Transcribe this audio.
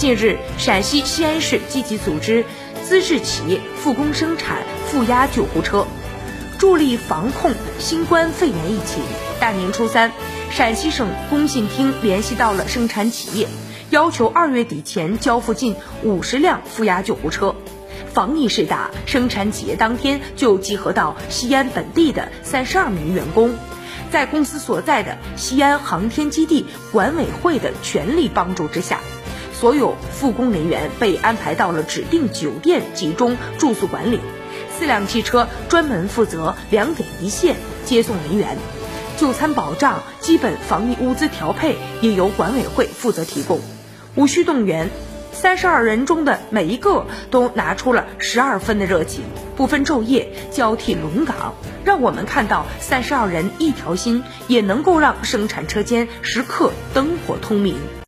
近日，陕西西安市积极组织资质企业复工生产负压救护车，助力防控新冠肺炎疫情。大年初三，陕西省工信厅联系到了生产企业，要求二月底前交付近五十辆负压救护车。防疫势大，生产企业当天就集合到西安本地的三十二名员工，在公司所在的西安航天基地管委会的全力帮助之下。所有复工人员被安排到了指定酒店集中住宿管理，四辆汽车专门负责两点一线接送人员，就餐保障、基本防疫物资调配也由管委会负责提供，无需动员。三十二人中的每一个都拿出了十二分的热情，不分昼夜，交替轮岗，让我们看到三十二人一条心也能够让生产车间时刻灯火通明。